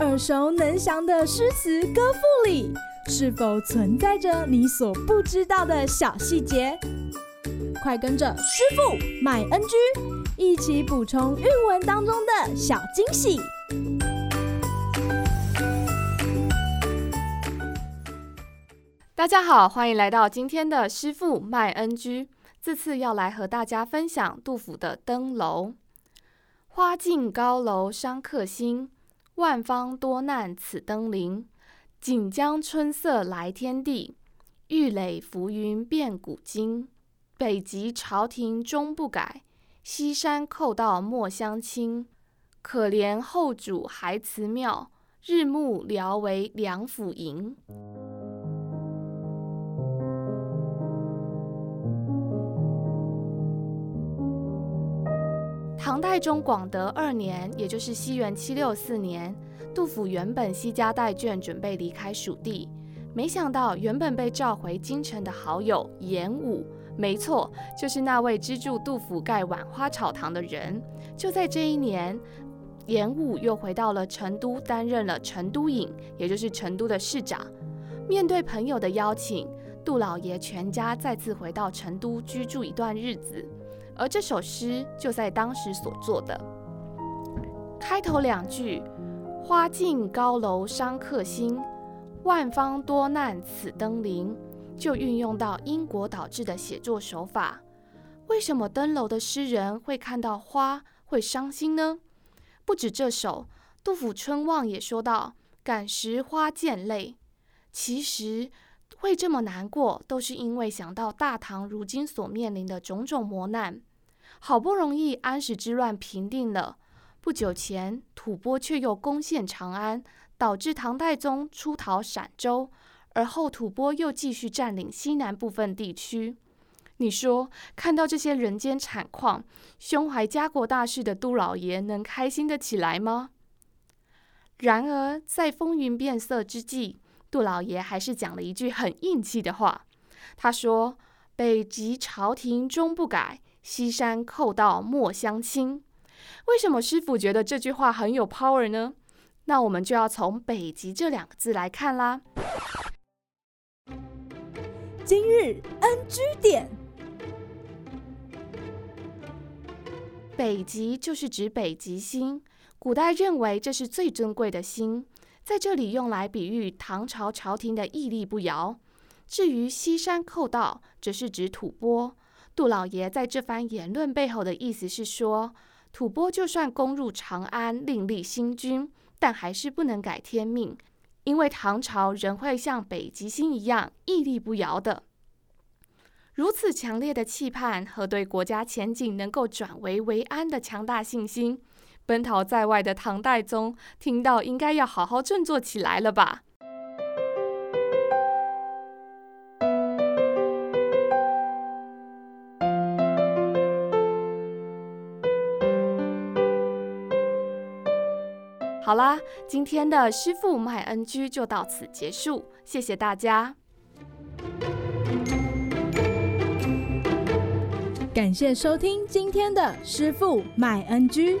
耳熟能详的诗词歌赋里，是否存在着你所不知道的小细节？快跟着师傅麦恩居一起补充韵文当中的小惊喜！大家好，欢迎来到今天的师傅麦恩居。这次要来和大家分享杜甫的《登楼》：花尽高楼伤客心，万方多难此登临。锦江春色来天地，玉垒浮云变古今。北极朝廷终不改，西山寇盗莫相侵。可怜后主还辞庙，日暮聊为梁甫吟。唐代宗广德二年，也就是西元七六四年，杜甫原本西家带眷准备离开蜀地，没想到原本被召回京城的好友严武。没错，就是那位资助杜甫盖浣花草堂的人。就在这一年，严武又回到了成都，担任了成都尹，也就是成都的市长。面对朋友的邀请，杜老爷全家再次回到成都居住一段日子。而这首诗就在当时所作的。开头两句“花尽高楼伤客心，万方多难此登临”。就运用到因果导致的写作手法。为什么登楼的诗人会看到花会伤心呢？不止这首，杜甫《春望》也说到“感时花溅泪”。其实会这么难过，都是因为想到大唐如今所面临的种种磨难。好不容易安史之乱平定了，不久前吐蕃却又攻陷长安，导致唐太宗出逃陕州。而后，吐蕃又继续占领西南部分地区。你说，看到这些人间惨况，胸怀家国大事的杜老爷能开心得起来吗？然而，在风云变色之际，杜老爷还是讲了一句很硬气的话。他说：“北极朝廷终不改，西山寇盗莫相侵。”为什么师傅觉得这句话很有 power 呢？那我们就要从“北极”这两个字来看啦。今日 NG 点，北极就是指北极星，古代认为这是最尊贵的星，在这里用来比喻唐朝朝廷的屹立不摇。至于西山寇盗，则是指吐蕃。杜老爷在这番言论背后的意思是说，吐蕃就算攻入长安，另立新君，但还是不能改天命。因为唐朝仍会像北极星一样屹立不摇的，如此强烈的期盼和对国家前景能够转危为安的强大信心，奔逃在外的唐代宗听到应该要好好振作起来了吧。好啦，今天的师傅麦恩居就到此结束，谢谢大家。感谢收听今天的师傅麦恩居。